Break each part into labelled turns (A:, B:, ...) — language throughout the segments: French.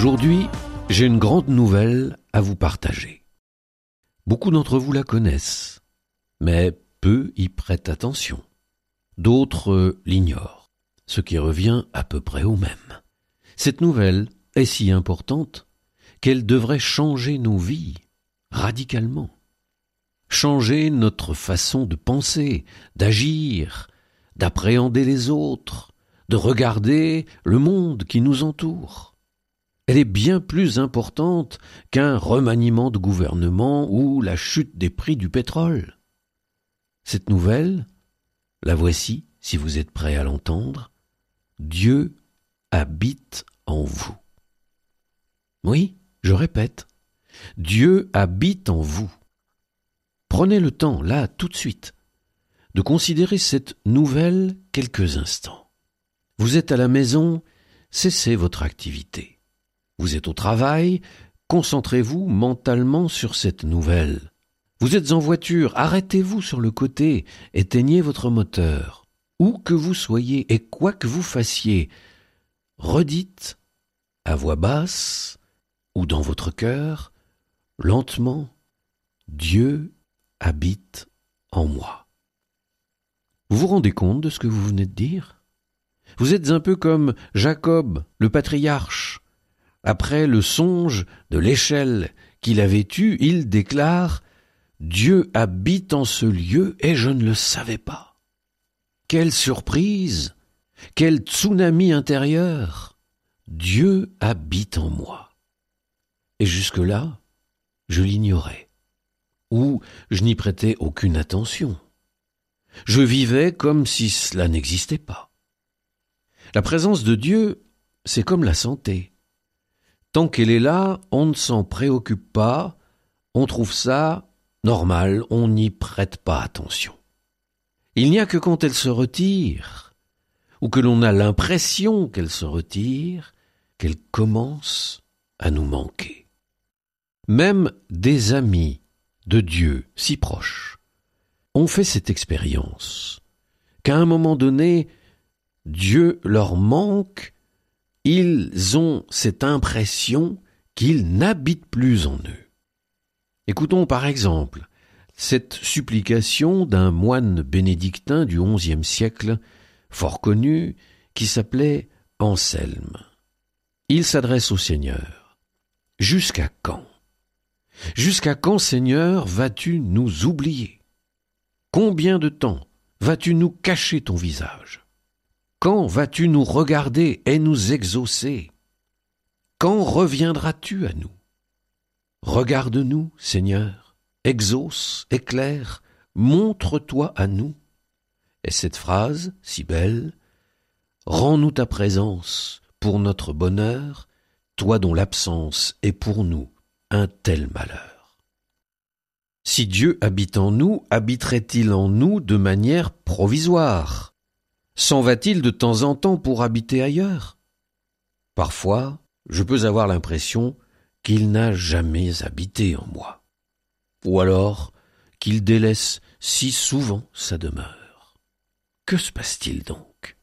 A: Aujourd'hui, j'ai une grande nouvelle à vous partager. Beaucoup d'entre vous la connaissent, mais peu y prêtent attention. D'autres euh, l'ignorent, ce qui revient à peu près au même. Cette nouvelle est si importante qu'elle devrait changer nos vies radicalement. Changer notre façon de penser, d'agir, d'appréhender les autres, de regarder le monde qui nous entoure. Elle est bien plus importante qu'un remaniement de gouvernement ou la chute des prix du pétrole. Cette nouvelle, la voici si vous êtes prêt à l'entendre. Dieu habite en vous. Oui, je répète, Dieu habite en vous. Prenez le temps, là, tout de suite, de considérer cette nouvelle quelques instants. Vous êtes à la maison, cessez votre activité. Vous êtes au travail, concentrez-vous mentalement sur cette nouvelle. Vous êtes en voiture, arrêtez-vous sur le côté, éteignez votre moteur. Où que vous soyez et quoi que vous fassiez, redites à voix basse ou dans votre cœur, lentement, Dieu habite en moi. Vous vous rendez compte de ce que vous venez de dire? Vous êtes un peu comme Jacob, le patriarche, après le songe de l'échelle qu'il avait eue, il déclare Dieu habite en ce lieu et je ne le savais pas. Quelle surprise Quel tsunami intérieur Dieu habite en moi. Et jusque-là, je l'ignorais, ou je n'y prêtais aucune attention. Je vivais comme si cela n'existait pas. La présence de Dieu, c'est comme la santé. Tant qu'elle est là, on ne s'en préoccupe pas, on trouve ça normal, on n'y prête pas attention. Il n'y a que quand elle se retire, ou que l'on a l'impression qu'elle se retire, qu'elle commence à nous manquer. Même des amis de Dieu si proches ont fait cette expérience, qu'à un moment donné, Dieu leur manque ils ont cette impression qu'ils n'habitent plus en eux. Écoutons par exemple cette supplication d'un moine bénédictin du XIe siècle, fort connu, qui s'appelait Anselme. Il s'adresse au Seigneur. Jusqu'à quand? Jusqu'à quand, Seigneur, vas-tu nous oublier? Combien de temps vas-tu nous cacher ton visage? Quand vas-tu nous regarder et nous exaucer? Quand reviendras-tu à nous? Regarde-nous, Seigneur, exauce, éclaire, montre-toi à nous. Et cette phrase, si belle, Rends-nous ta présence pour notre bonheur, toi dont l'absence est pour nous un tel malheur. Si Dieu habite en nous, habiterait-il en nous de manière provisoire? S'en va-t-il de temps en temps pour habiter ailleurs? Parfois, je peux avoir l'impression qu'il n'a jamais habité en moi. Ou alors qu'il délaisse si souvent sa demeure. Que se passe-t-il donc?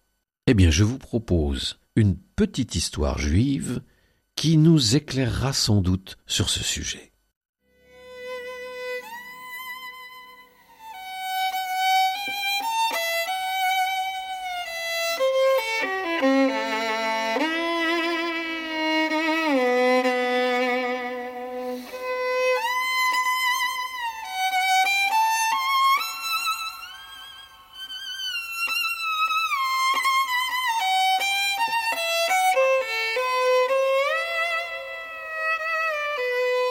A: Eh bien, je vous propose une petite histoire juive qui nous éclairera sans doute sur ce sujet.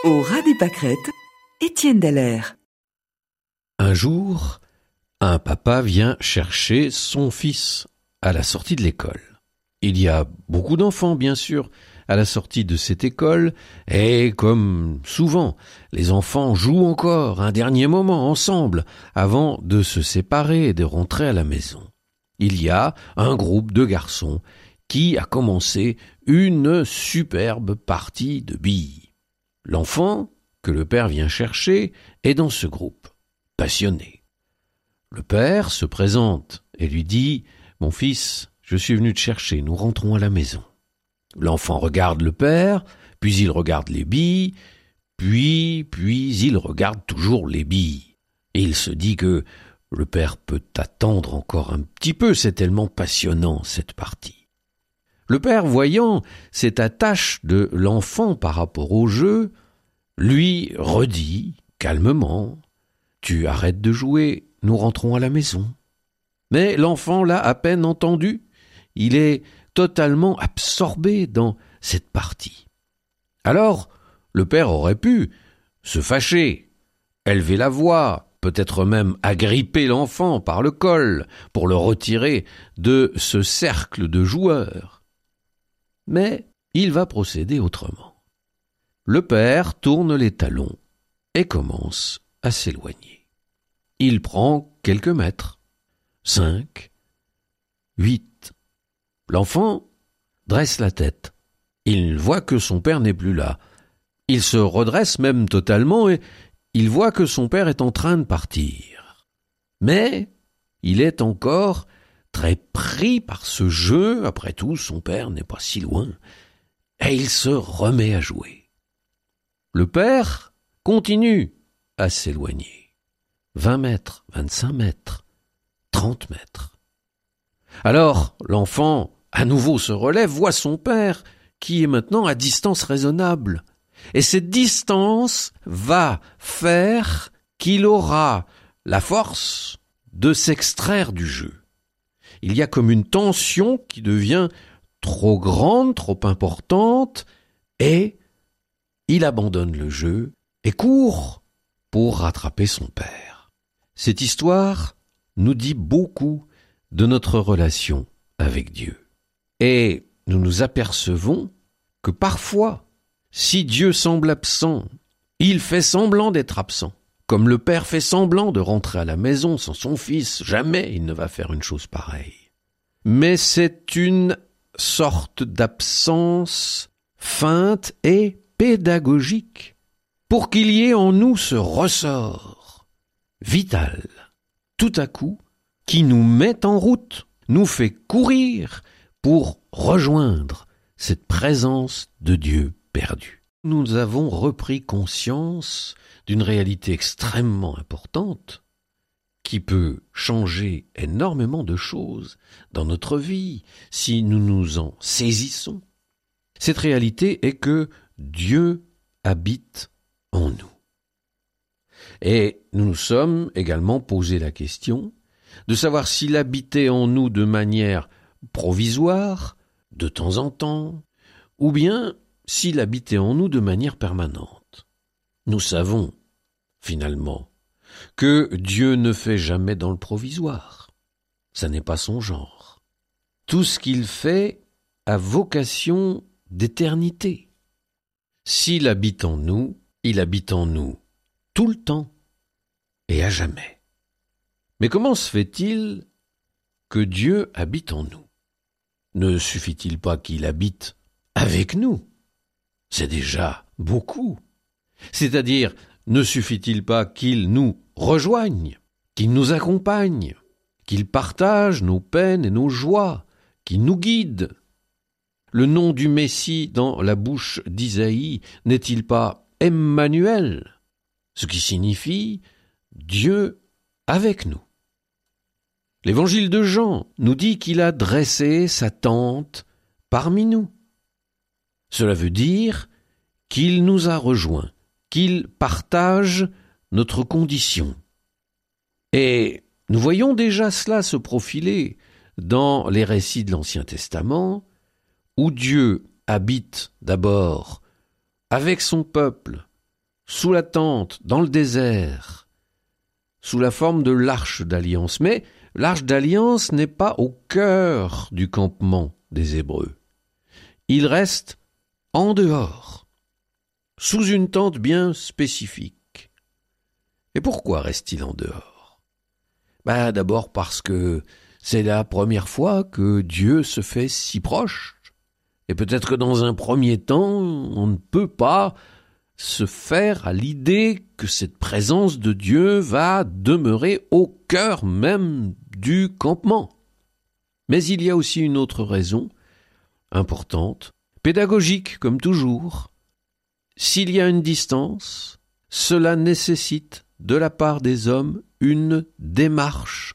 B: Au ras des pâquerettes, Étienne Dallaire.
A: Un jour, un papa vient chercher son fils à la sortie de l'école. Il y a beaucoup d'enfants, bien sûr, à la sortie de cette école, et comme souvent, les enfants jouent encore un dernier moment ensemble avant de se séparer et de rentrer à la maison. Il y a un groupe de garçons qui a commencé une superbe partie de billes. L'enfant, que le père vient chercher, est dans ce groupe, passionné. Le père se présente et lui dit Mon fils, je suis venu te chercher, nous rentrons à la maison. L'enfant regarde le père, puis il regarde les billes, puis, puis il regarde toujours les billes. Et il se dit que le père peut attendre encore un petit peu, c'est tellement passionnant cette partie. Le père, voyant cette attache de l'enfant par rapport au jeu, lui redit calmement Tu arrêtes de jouer, nous rentrons à la maison. Mais l'enfant l'a à peine entendu. Il est totalement absorbé dans cette partie. Alors, le père aurait pu se fâcher, élever la voix, peut-être même agripper l'enfant par le col pour le retirer de ce cercle de joueurs. Mais il va procéder autrement. Le père tourne les talons et commence à s'éloigner. Il prend quelques mètres, cinq, huit. L'enfant dresse la tête. Il voit que son père n'est plus là. Il se redresse même totalement et il voit que son père est en train de partir. Mais il est encore très pris par ce jeu, après tout son père n'est pas si loin, et il se remet à jouer. Le père continue à s'éloigner. Vingt mètres, vingt-cinq mètres, trente mètres. Alors l'enfant à nouveau se relève, voit son père, qui est maintenant à distance raisonnable. Et cette distance va faire qu'il aura la force de s'extraire du jeu. Il y a comme une tension qui devient trop grande, trop importante, et il abandonne le jeu et court pour rattraper son père. Cette histoire nous dit beaucoup de notre relation avec Dieu. Et nous nous apercevons que parfois, si Dieu semble absent, il fait semblant d'être absent. Comme le père fait semblant de rentrer à la maison sans son fils, jamais il ne va faire une chose pareille. Mais c'est une sorte d'absence feinte et pédagogique pour qu'il y ait en nous ce ressort vital, tout à coup, qui nous met en route, nous fait courir pour rejoindre cette présence de Dieu perdu. Nous avons repris conscience d'une réalité extrêmement importante qui peut changer énormément de choses dans notre vie si nous nous en saisissons. Cette réalité est que Dieu habite en nous. Et nous nous sommes également posé la question de savoir s'il habitait en nous de manière provisoire, de temps en temps, ou bien s'il habitait en nous de manière permanente. Nous savons, finalement, que Dieu ne fait jamais dans le provisoire. Ça n'est pas son genre. Tout ce qu'il fait a vocation d'éternité. S'il habite en nous, il habite en nous tout le temps et à jamais. Mais comment se fait-il que Dieu habite en nous? Ne suffit-il pas qu'il habite avec nous? C'est déjà beaucoup. C'est-à-dire, ne suffit-il pas qu'il nous rejoigne, qu'il nous accompagne, qu'il partage nos peines et nos joies, qu'il nous guide? Le nom du Messie dans la bouche d'Isaïe n'est-il pas Emmanuel, ce qui signifie Dieu avec nous? L'évangile de Jean nous dit qu'il a dressé sa tente parmi nous. Cela veut dire qu'il nous a rejoints, qu'il partage notre condition. Et nous voyons déjà cela se profiler dans les récits de l'Ancien Testament, où Dieu habite d'abord avec son peuple, sous la tente, dans le désert, sous la forme de l'arche d'alliance. Mais l'arche d'alliance n'est pas au cœur du campement des Hébreux. Il reste en dehors, sous une tente bien spécifique. Et pourquoi reste-t-il en dehors? Bah, D'abord parce que c'est la première fois que Dieu se fait si proche, et peut-être que dans un premier temps, on ne peut pas se faire à l'idée que cette présence de Dieu va demeurer au cœur même du campement. Mais il y a aussi une autre raison, importante, pédagogique comme toujours. S'il y a une distance, cela nécessite de la part des hommes une démarche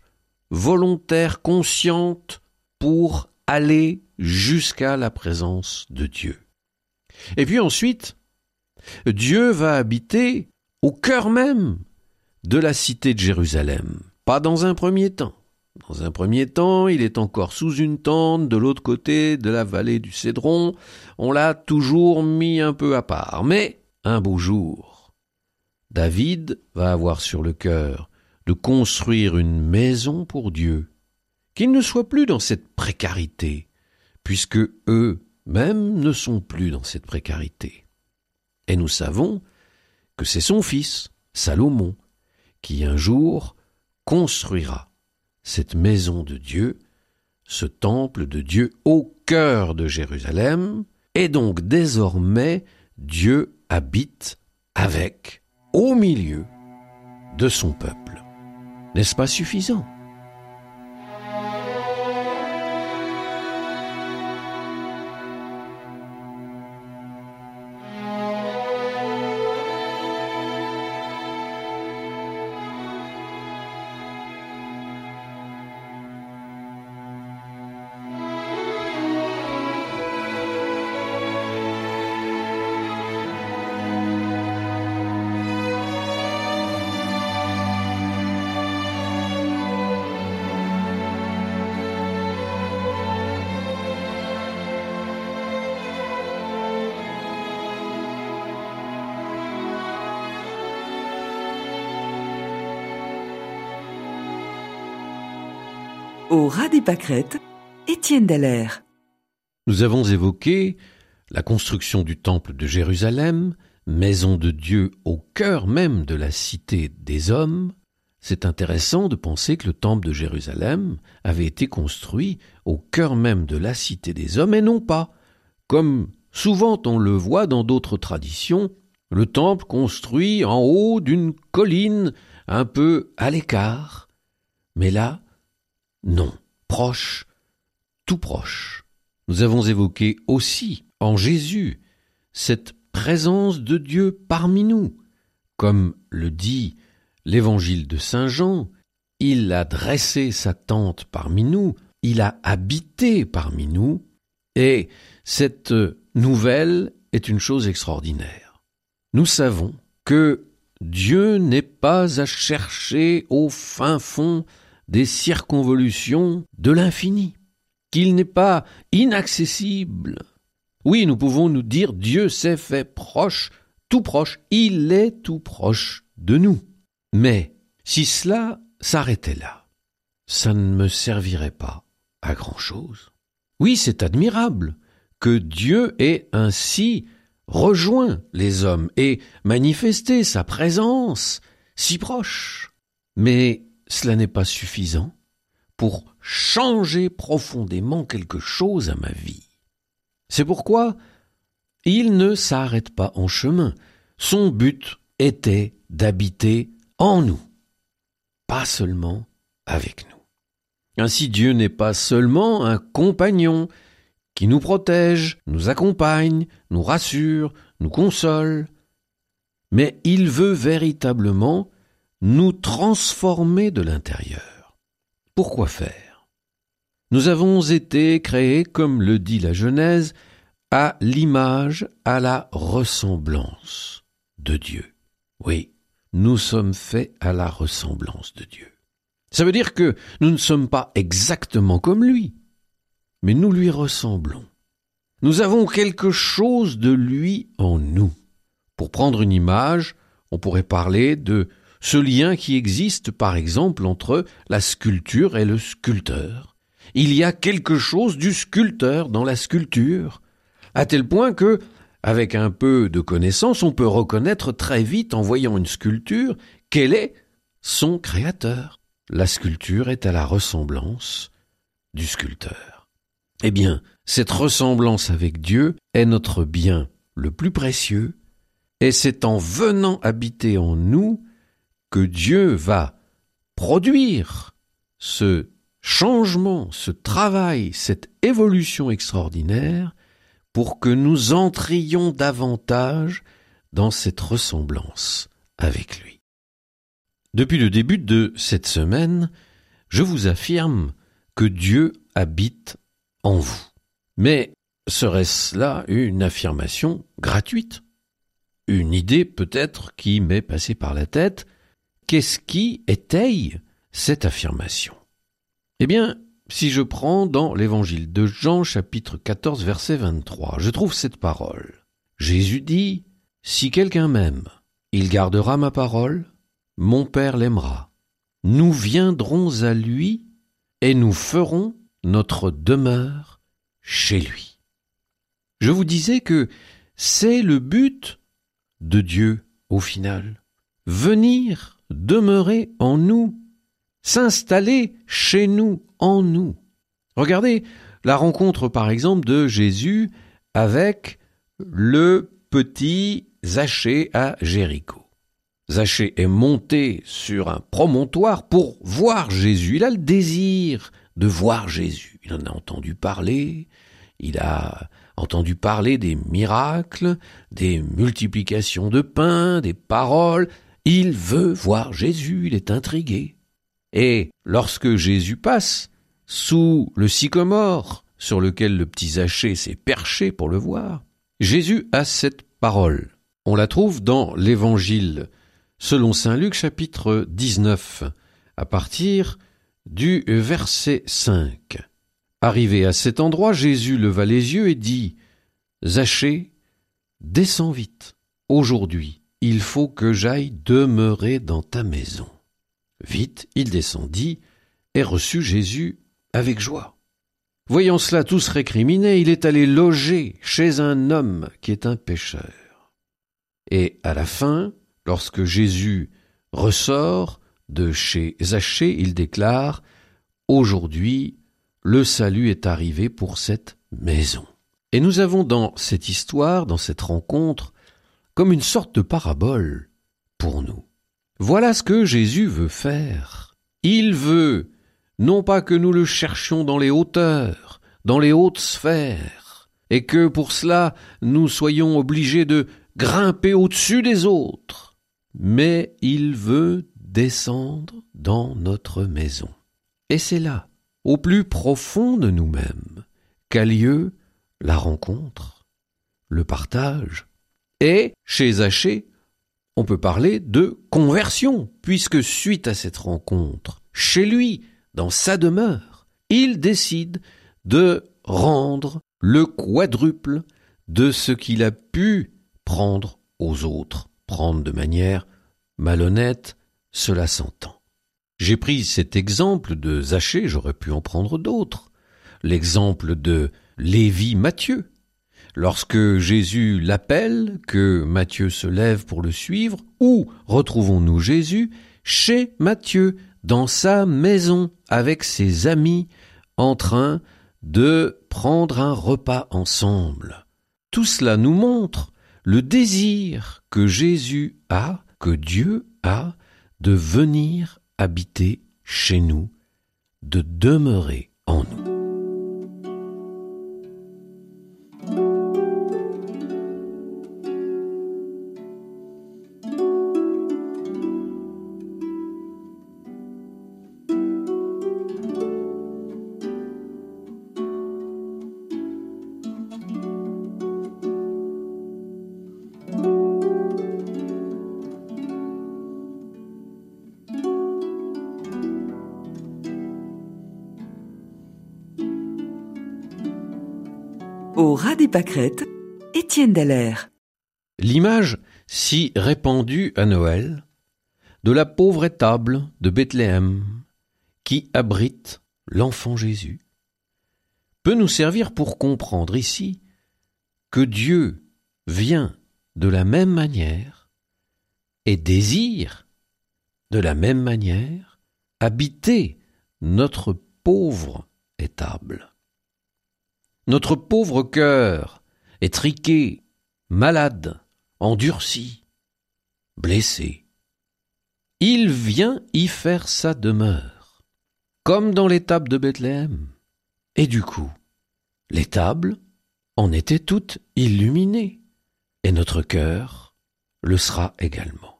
A: volontaire, consciente, pour aller jusqu'à la présence de Dieu. Et puis ensuite, Dieu va habiter au cœur même de la cité de Jérusalem, pas dans un premier temps. Dans un premier temps, il est encore sous une tente de l'autre côté de la vallée du Cédron. On l'a toujours mis un peu à part. Mais, un beau jour, David va avoir sur le cœur de construire une maison pour Dieu, qu'il ne soit plus dans cette précarité, puisque eux-mêmes ne sont plus dans cette précarité. Et nous savons que c'est son fils, Salomon, qui un jour construira cette maison de Dieu, ce temple de Dieu au cœur de Jérusalem, et donc désormais Dieu habite avec, au milieu de son peuple. N'est-ce pas suffisant?
B: Ras Étienne.
A: Nous avons évoqué la construction du temple de Jérusalem, maison de Dieu au cœur même de la cité des hommes. C'est intéressant de penser que le temple de Jérusalem avait été construit au cœur même de la cité des hommes et non pas, comme souvent on le voit dans d'autres traditions, le temple construit en haut d'une colline un peu à l'écart. Mais là, non, proche, tout proche. Nous avons évoqué aussi en Jésus cette présence de Dieu parmi nous. Comme le dit l'évangile de Saint Jean, il a dressé sa tente parmi nous, il a habité parmi nous, et cette nouvelle est une chose extraordinaire. Nous savons que Dieu n'est pas à chercher au fin fond des circonvolutions de l'infini, qu'il n'est pas inaccessible. Oui, nous pouvons nous dire Dieu s'est fait proche, tout proche, il est tout proche de nous. Mais si cela s'arrêtait là, ça ne me servirait pas à grand chose. Oui, c'est admirable que Dieu ait ainsi rejoint les hommes et manifesté sa présence si proche. Mais cela n'est pas suffisant pour changer profondément quelque chose à ma vie. C'est pourquoi il ne s'arrête pas en chemin. Son but était d'habiter en nous, pas seulement avec nous. Ainsi Dieu n'est pas seulement un compagnon qui nous protège, nous accompagne, nous rassure, nous console, mais il veut véritablement nous transformer de l'intérieur. Pourquoi faire? Nous avons été créés, comme le dit la Genèse, à l'image, à la ressemblance de Dieu. Oui, nous sommes faits à la ressemblance de Dieu. Ça veut dire que nous ne sommes pas exactement comme lui, mais nous lui ressemblons. Nous avons quelque chose de lui en nous. Pour prendre une image, on pourrait parler de ce lien qui existe par exemple entre la sculpture et le sculpteur. Il y a quelque chose du sculpteur dans la sculpture, à tel point que, avec un peu de connaissance, on peut reconnaître très vite en voyant une sculpture quel est son créateur. La sculpture est à la ressemblance du sculpteur. Eh bien, cette ressemblance avec Dieu est notre bien le plus précieux, et c'est en venant habiter en nous que Dieu va produire ce changement, ce travail, cette évolution extraordinaire pour que nous entrions davantage dans cette ressemblance avec lui. Depuis le début de cette semaine, je vous affirme que Dieu habite en vous. Mais serait-ce là une affirmation gratuite? Une idée peut-être qui m'est passée par la tête Qu'est-ce qui étaye cette affirmation? Eh bien, si je prends dans l'évangile de Jean chapitre 14 verset 23, je trouve cette parole. Jésus dit, Si quelqu'un m'aime, il gardera ma parole, mon Père l'aimera. Nous viendrons à lui et nous ferons notre demeure chez lui. Je vous disais que c'est le but de Dieu au final. Venir demeurer en nous, s'installer chez nous, en nous. Regardez la rencontre par exemple de Jésus avec le petit Zachée à Jéricho. Zachée est monté sur un promontoire pour voir Jésus. Il a le désir de voir Jésus. Il en a entendu parler, il a entendu parler des miracles, des multiplications de pain, des paroles, il veut voir Jésus, il est intrigué. Et lorsque Jésus passe, sous le sycomore sur lequel le petit Zachée s'est perché pour le voir, Jésus a cette parole. On la trouve dans l'Évangile selon Saint Luc chapitre 19, à partir du verset 5. Arrivé à cet endroit, Jésus leva les yeux et dit, Zachée, descends vite. Aujourd'hui, il faut que j'aille demeurer dans ta maison. Vite, il descendit et reçut Jésus avec joie. Voyant cela tous récriminés, il est allé loger chez un homme qui est un pécheur. Et à la fin, lorsque Jésus ressort de chez Zachée, il déclare Aujourd'hui, le salut est arrivé pour cette maison. Et nous avons dans cette histoire, dans cette rencontre, comme une sorte de parabole pour nous. Voilà ce que Jésus veut faire. Il veut non pas que nous le cherchions dans les hauteurs, dans les hautes sphères, et que pour cela nous soyons obligés de grimper au-dessus des autres, mais il veut descendre dans notre maison. Et c'est là, au plus profond de nous-mêmes, qu'a lieu la rencontre, le partage, et chez Zachée, on peut parler de conversion, puisque suite à cette rencontre, chez lui, dans sa demeure, il décide de rendre le quadruple de ce qu'il a pu prendre aux autres, prendre de manière malhonnête, cela s'entend. J'ai pris cet exemple de Zachée, j'aurais pu en prendre d'autres. L'exemple de Lévi Matthieu, lorsque Jésus l'appelle, que Matthieu se lève pour le suivre, où retrouvons-nous Jésus? Chez Matthieu, dans sa maison, avec ses amis, en train de prendre un repas ensemble. Tout cela nous montre le désir que Jésus a, que Dieu a, de venir habiter chez nous, de demeurer en nous. L'image si répandue à Noël de la pauvre étable de Bethléem qui abrite l'enfant Jésus peut nous servir pour comprendre ici que Dieu vient de la même manière et désire de la même manière habiter notre pauvre étable. Notre pauvre cœur est triqué, malade, endurci, blessé. Il vient y faire sa demeure, comme dans l'étable de Bethléem. Et du coup, l'étable en était toute illuminée, et notre cœur le sera également.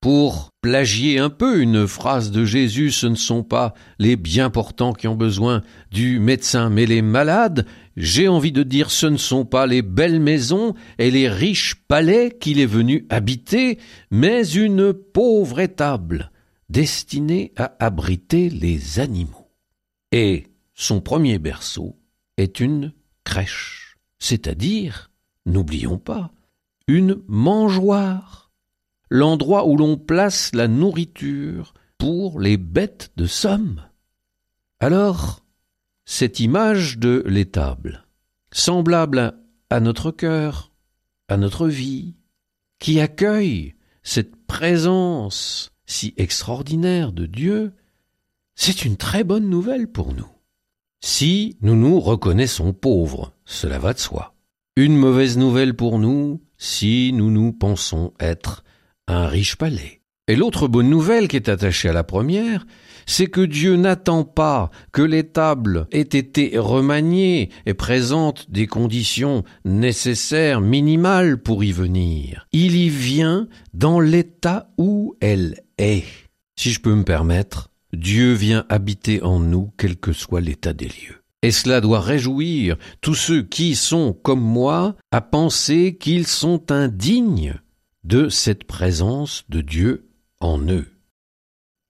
A: Pour plagier un peu une phrase de Jésus, ce ne sont pas les bien portants qui ont besoin du médecin, mais les malades, j'ai envie de dire ce ne sont pas les belles maisons et les riches palais qu'il est venu habiter, mais une pauvre étable destinée à abriter les animaux. Et son premier berceau est une crèche, c'est-à-dire, n'oublions pas, une mangeoire l'endroit où l'on place la nourriture pour les bêtes de somme. Alors, cette image de l'étable, semblable à notre cœur, à notre vie, qui accueille cette présence si extraordinaire de Dieu, c'est une très bonne nouvelle pour nous. Si nous nous reconnaissons pauvres, cela va de soi. Une mauvaise nouvelle pour nous si nous nous pensons être un riche palais. Et l'autre bonne nouvelle qui est attachée à la première, c'est que Dieu n'attend pas que l'étable ait été remaniée et présente des conditions nécessaires, minimales pour y venir. Il y vient dans l'état où elle est. Si je peux me permettre, Dieu vient habiter en nous quel que soit l'état des lieux. Et cela doit réjouir tous ceux qui sont, comme moi, à penser qu'ils sont indignes de cette présence de Dieu en eux.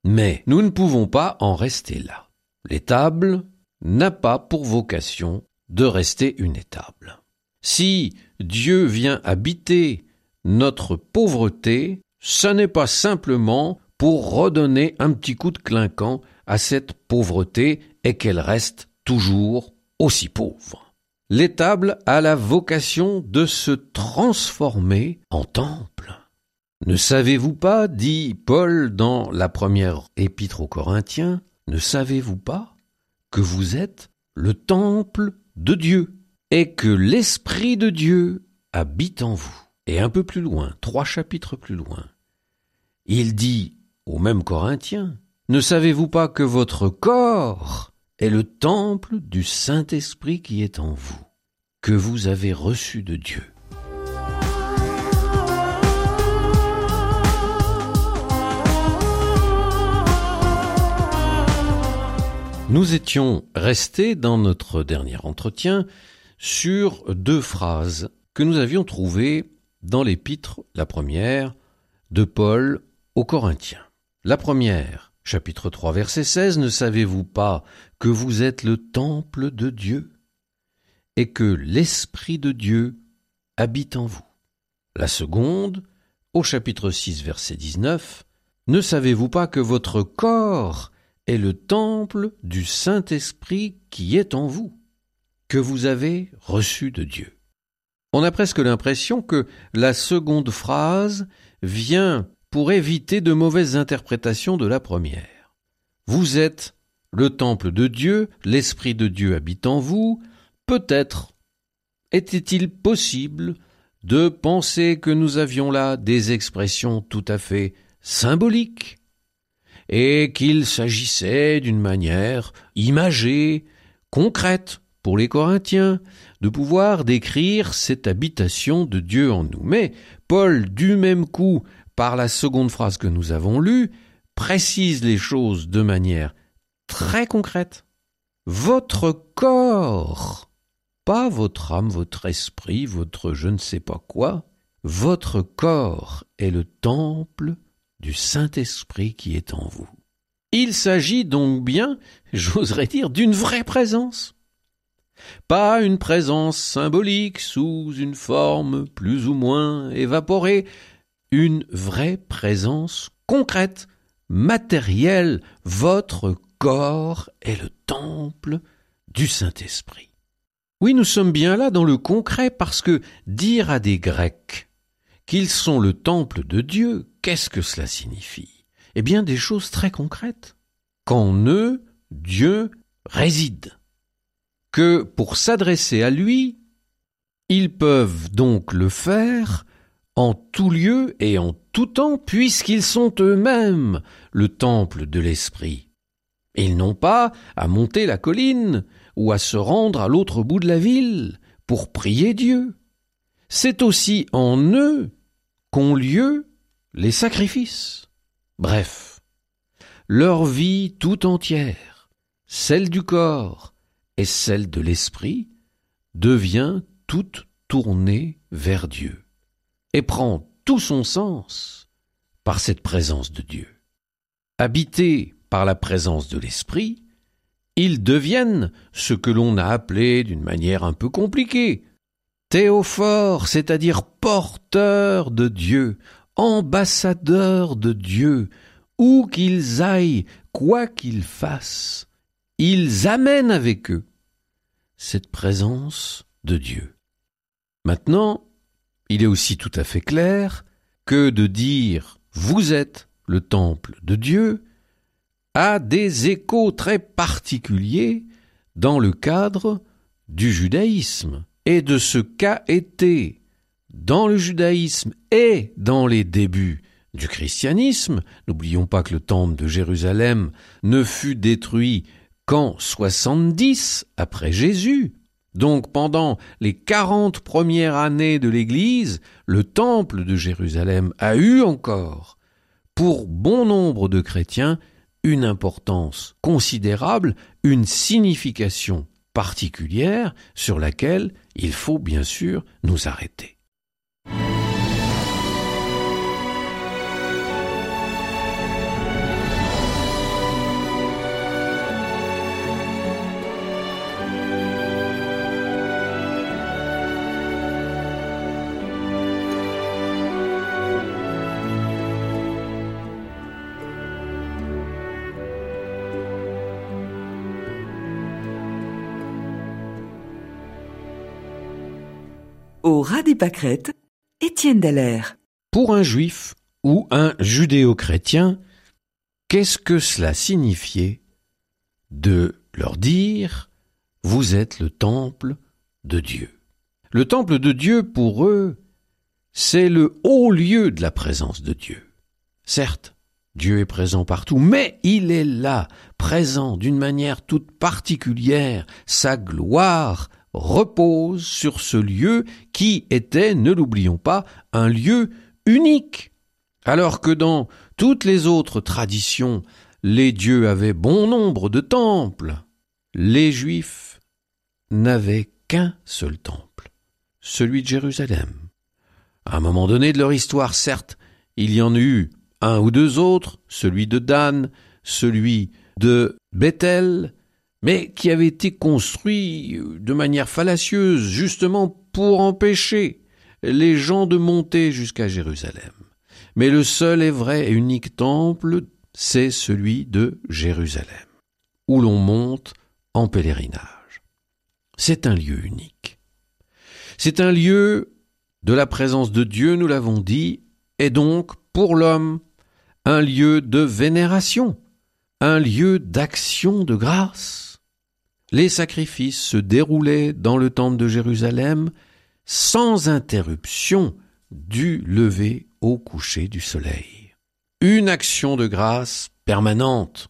A: Mais nous ne pouvons pas en rester là. L'étable n'a pas pour vocation de rester une étable. Si Dieu vient habiter notre pauvreté, ce n'est pas simplement pour redonner un petit coup de clinquant à cette pauvreté et qu'elle reste toujours aussi pauvre. L'étable a la vocation de se transformer en temple. Ne savez-vous pas, dit Paul dans la première épître aux Corinthiens, ne savez-vous pas que vous êtes le temple de Dieu et que l'Esprit de Dieu habite en vous? Et un peu plus loin, trois chapitres plus loin, il dit aux mêmes Corinthiens, ne savez-vous pas que votre corps est le temple du Saint-Esprit qui est en vous, que vous avez reçu de Dieu. Nous étions restés dans notre dernier entretien sur deux phrases que nous avions trouvées dans l'épître, la première, de Paul aux Corinthiens. La première, chapitre 3, verset 16, Ne savez-vous pas que vous êtes le temple de Dieu et que l'Esprit de Dieu habite en vous? La seconde, au chapitre 6, verset 19, Ne savez-vous pas que votre corps est le temple du Saint-Esprit qui est en vous, que vous avez reçu de Dieu? On a presque l'impression que la seconde phrase vient pour éviter de mauvaises interprétations de la première. Vous êtes le temple de Dieu, l'Esprit de Dieu habite en vous, peut-être était-il possible de penser que nous avions là des expressions tout à fait symboliques, et qu'il s'agissait d'une manière imagée, concrète, pour les Corinthiens, de pouvoir décrire cette habitation de Dieu en nous. Mais Paul, du même coup, par la seconde phrase que nous avons lue, précise les choses de manière très concrète. Votre corps, pas votre âme, votre esprit, votre je ne sais pas quoi, votre corps est le temple du Saint-Esprit qui est en vous. Il s'agit donc bien, j'oserais dire, d'une vraie présence. Pas une présence symbolique sous une forme plus ou moins évaporée, une vraie présence concrète, matérielle. Votre corps est le temple du Saint-Esprit. Oui, nous sommes bien là dans le concret parce que dire à des Grecs qu'ils sont le temple de Dieu, qu'est-ce que cela signifie? Eh bien des choses très concrètes. Qu'en eux, Dieu réside. Que pour s'adresser à lui, ils peuvent donc le faire en tout lieu et en tout temps, puisqu'ils sont eux-mêmes le temple de l'Esprit. Ils n'ont pas à monter la colline ou à se rendre à l'autre bout de la ville pour prier Dieu. C'est aussi en eux qu'ont lieu les sacrifices. Bref, leur vie tout entière, celle du corps et celle de l'esprit, devient toute tournée vers Dieu et prend tout son sens par cette présence de Dieu. Habités par la présence de l'Esprit, ils deviennent ce que l'on a appelé d'une manière un peu compliquée théophores, c'est-à-dire porteurs de Dieu, ambassadeurs de Dieu, où qu'ils aillent, quoi qu'ils fassent, ils amènent avec eux cette présence de Dieu. Maintenant, il est aussi tout à fait clair que de dire vous êtes le temple de Dieu a des échos très particuliers dans le cadre du judaïsme et de ce qu'a été dans le judaïsme et dans les débuts du christianisme. N'oublions pas que le temple de Jérusalem ne fut détruit qu'en 70 après Jésus. Donc pendant les quarante premières années de l'Église, le temple de Jérusalem a eu encore, pour bon nombre de chrétiens, une importance considérable, une signification particulière sur laquelle il faut bien sûr nous arrêter.
B: Au ras des pâquerettes, Étienne.
A: Pour un juif ou un judéo-chrétien, qu'est-ce que cela signifiait de leur dire Vous êtes le temple de Dieu Le temple de Dieu, pour eux, c'est le haut lieu de la présence de Dieu. Certes, Dieu est présent partout, mais il est là, présent d'une manière toute particulière, sa gloire repose sur ce lieu qui était, ne l'oublions pas, un lieu unique. Alors que dans toutes les autres traditions, les dieux avaient bon nombre de temples, les Juifs n'avaient qu'un seul temple, celui de Jérusalem. À un moment donné de leur histoire, certes, il y en eut un ou deux autres, celui de Dan, celui de Bethel, mais qui avait été construit de manière fallacieuse, justement pour empêcher les gens de monter jusqu'à Jérusalem. Mais le seul et vrai et unique temple, c'est celui de Jérusalem, où l'on monte en pèlerinage. C'est un lieu unique. C'est un lieu de la présence de Dieu, nous l'avons dit, et donc, pour l'homme, un lieu de vénération, un lieu d'action de grâce les sacrifices se déroulaient dans le temple de Jérusalem sans interruption du lever au coucher du soleil. Une action de grâce permanente,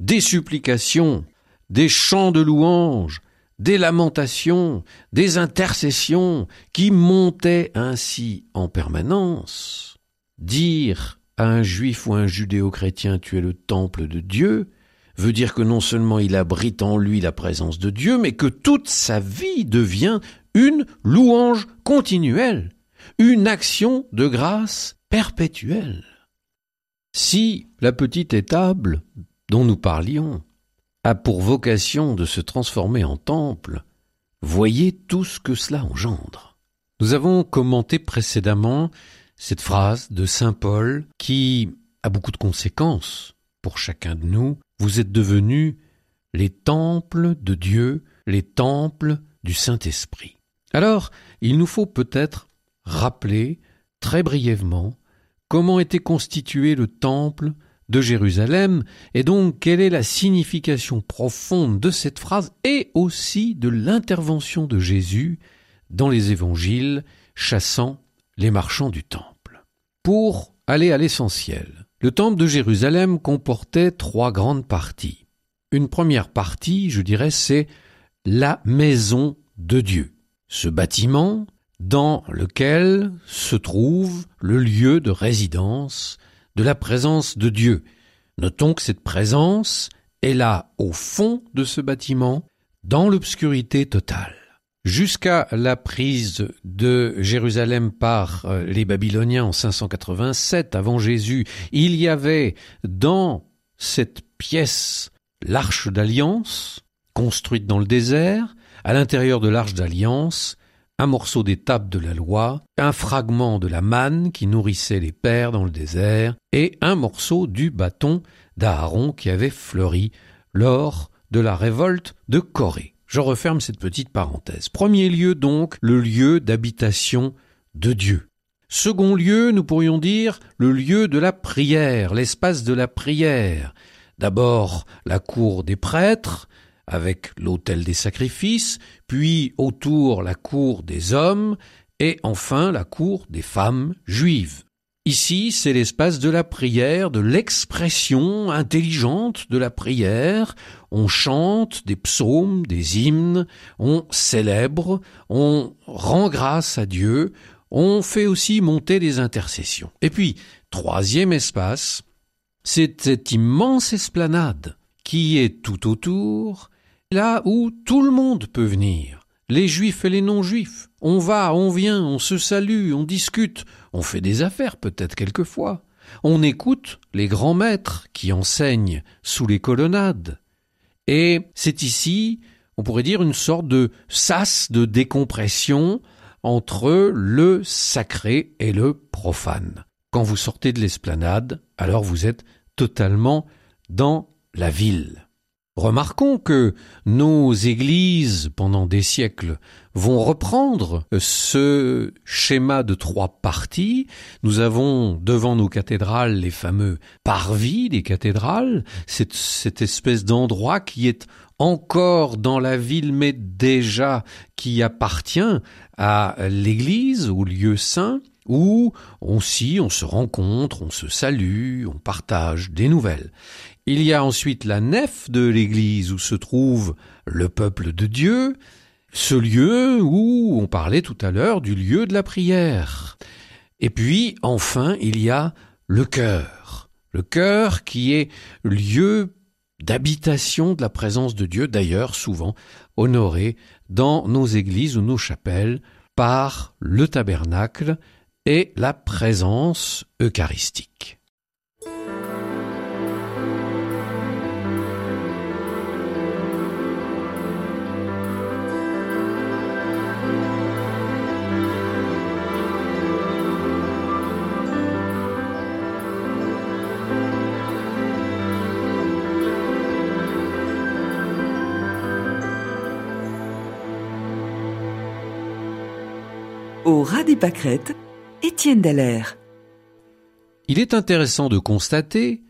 A: des supplications, des chants de louanges, des lamentations, des intercessions qui montaient ainsi en permanence. Dire à un juif ou un judéo-chrétien tu es le temple de Dieu, veut dire que non seulement il abrite en lui la présence de Dieu, mais que toute sa vie devient une louange continuelle, une action de grâce perpétuelle. Si la petite étable dont nous parlions a pour vocation de se transformer en temple, voyez tout ce que cela engendre. Nous avons commenté précédemment cette phrase de Saint Paul qui a beaucoup de conséquences pour chacun de nous vous êtes devenus les temples de Dieu, les temples du Saint-Esprit. Alors, il nous faut peut-être rappeler très brièvement comment était constitué le temple de Jérusalem et donc quelle est la signification profonde de cette phrase et aussi de l'intervention de Jésus dans les évangiles chassant les marchands du temple. Pour aller à l'essentiel, le temple de Jérusalem comportait trois grandes parties. Une première partie, je dirais, c'est la maison de Dieu. Ce bâtiment dans lequel se trouve le lieu de résidence de la présence de Dieu. Notons que cette présence est là au fond de ce bâtiment, dans l'obscurité totale. Jusqu'à la prise de Jérusalem par euh, les Babyloniens en 587 avant Jésus, il y avait dans cette pièce l'arche d'alliance, construite dans le désert, à l'intérieur de l'arche d'alliance, un morceau des tables de la loi, un fragment de la manne qui nourrissait les pères dans le désert, et un morceau du bâton d'Aaron qui avait fleuri lors de la révolte de Corée. Je referme cette petite parenthèse. Premier lieu donc, le lieu d'habitation de Dieu. Second lieu, nous pourrions dire le lieu de la prière, l'espace de la prière. D'abord la cour des prêtres, avec l'autel des sacrifices, puis autour la cour des hommes, et enfin la cour des femmes juives. Ici, c'est l'espace de la prière, de l'expression intelligente de la prière. On chante des psaumes, des hymnes, on célèbre, on rend grâce à Dieu, on fait aussi monter des intercessions. Et puis, troisième espace, c'est cette immense esplanade qui est tout autour là où tout le monde peut venir, les juifs et les non-juifs. On va, on vient, on se salue, on discute, on fait des affaires peut-être quelquefois. On écoute les grands maîtres qui enseignent sous les colonnades. Et c'est ici, on pourrait dire, une sorte de sas de décompression entre le sacré et le profane. Quand vous sortez de l'esplanade, alors vous êtes totalement dans la ville. Remarquons que nos églises, pendant des siècles, vont reprendre ce schéma de trois parties. Nous avons devant nos cathédrales les fameux parvis des cathédrales, cette, cette espèce d'endroit qui est encore dans la ville, mais déjà qui appartient à l'église, au lieu saint, où aussi on se rencontre, on se salue, on partage des nouvelles. Il y a ensuite la nef de l'église où se trouve le peuple de Dieu, ce lieu où on parlait tout à l'heure du lieu de la prière. Et puis, enfin, il y a le cœur. Le cœur qui est lieu d'habitation de la présence de Dieu, d'ailleurs souvent honoré dans nos églises ou nos chapelles par le tabernacle et la présence eucharistique.
B: Au ras des Étienne Dallaire.
A: Il est intéressant de constater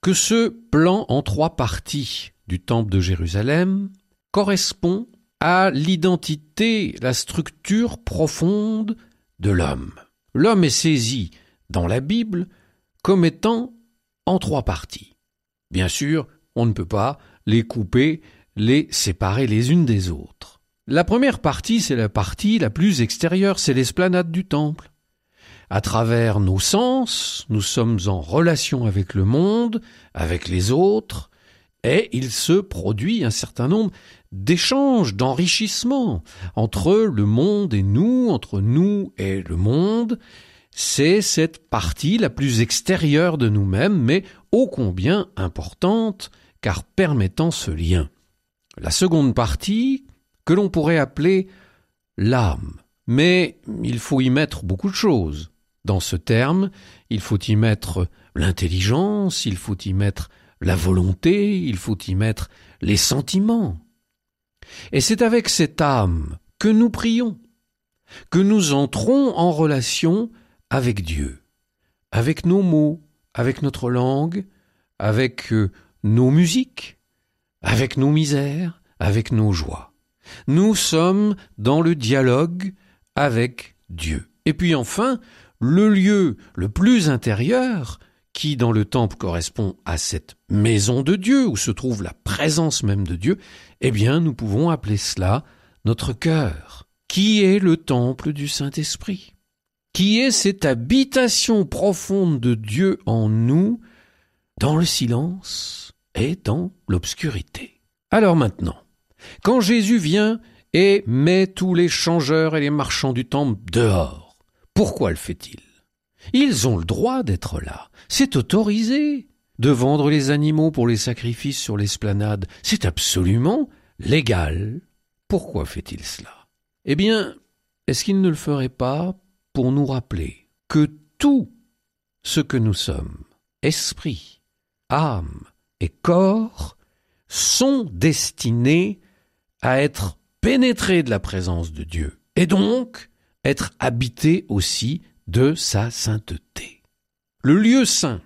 A: que ce plan en trois parties du Temple de Jérusalem correspond à l'identité, la structure profonde de l'homme. L'homme est saisi dans la Bible comme étant en trois parties. Bien sûr, on ne peut pas les couper, les séparer les unes des autres. La première partie, c'est la partie la plus extérieure, c'est l'esplanade du temple. À travers nos sens, nous sommes en relation avec le monde, avec les autres, et il se produit un certain nombre d'échanges, d'enrichissements entre le monde et nous, entre nous et le monde. C'est cette partie la plus extérieure de nous-mêmes, mais ô combien importante, car permettant ce lien. La seconde partie, que l'on pourrait appeler l'âme. Mais il faut y mettre beaucoup de choses. Dans ce terme, il faut y mettre l'intelligence, il faut y mettre la volonté, il faut y mettre les sentiments. Et c'est avec cette âme que nous prions, que nous entrons en relation avec Dieu, avec nos mots, avec notre langue, avec euh, nos musiques, avec nos misères, avec nos joies. Nous sommes dans le dialogue avec Dieu. Et puis enfin, le lieu le plus intérieur, qui dans le temple correspond à cette maison de Dieu, où se trouve la présence même de Dieu, eh bien nous pouvons appeler cela notre cœur, qui est le temple du Saint-Esprit, qui est cette habitation profonde de Dieu en nous, dans le silence et dans l'obscurité? Alors maintenant, quand Jésus vient et met tous les changeurs et les marchands du temple dehors, pourquoi le fait-il? Ils ont le droit d'être là, c'est autorisé. De vendre les animaux pour les sacrifices sur l'esplanade, c'est absolument légal. Pourquoi fait-il cela? Eh bien, est-ce qu'il ne le ferait pas pour nous rappeler que tout ce que nous sommes, esprit, âme et corps, sont destinés à être pénétrés de la présence de Dieu et donc être habités aussi de sa sainteté. Le lieu saint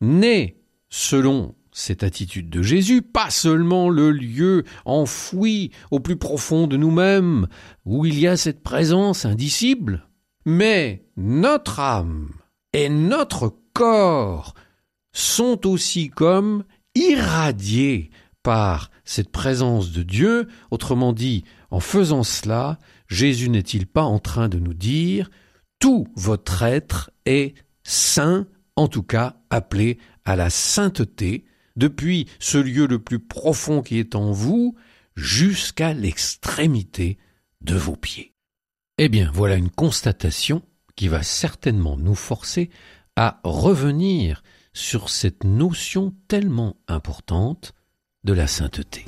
A: n'est, selon cette attitude de Jésus, pas seulement le lieu enfoui au plus profond de nous-mêmes, où il y a cette présence indicible, mais notre âme et notre corps sont aussi comme irradiés par cette présence de Dieu. Autrement dit, en faisant cela, Jésus n'est-il pas en train de nous dire tout votre être est saint, en tout cas appelé à la sainteté, depuis ce lieu le plus profond qui est en vous jusqu'à l'extrémité de vos pieds. Eh bien, voilà une constatation qui va certainement nous forcer à revenir sur cette notion tellement importante de la sainteté.